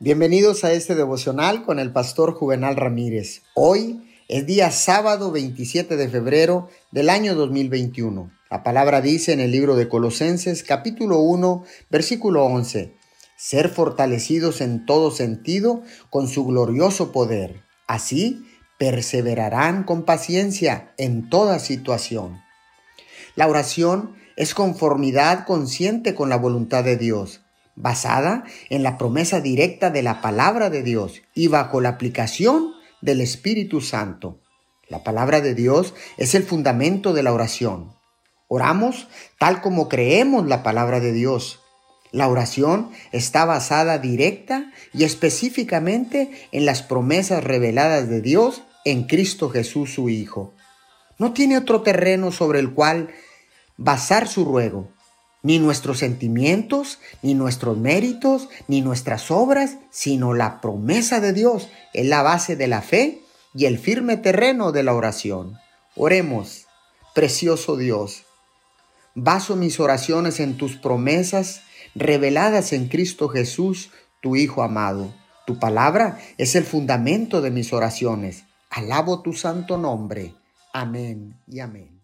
Bienvenidos a este devocional con el pastor Juvenal Ramírez. Hoy es día sábado 27 de febrero del año 2021. La palabra dice en el libro de Colosenses capítulo 1 versículo 11, ser fortalecidos en todo sentido con su glorioso poder. Así perseverarán con paciencia en toda situación. La oración es conformidad consciente con la voluntad de Dios basada en la promesa directa de la palabra de Dios y bajo la aplicación del Espíritu Santo. La palabra de Dios es el fundamento de la oración. Oramos tal como creemos la palabra de Dios. La oración está basada directa y específicamente en las promesas reveladas de Dios en Cristo Jesús su Hijo. No tiene otro terreno sobre el cual basar su ruego ni nuestros sentimientos, ni nuestros méritos, ni nuestras obras, sino la promesa de Dios es la base de la fe y el firme terreno de la oración. Oremos, precioso Dios. Baso mis oraciones en tus promesas reveladas en Cristo Jesús, tu Hijo amado. Tu palabra es el fundamento de mis oraciones. Alabo tu santo nombre. Amén y amén.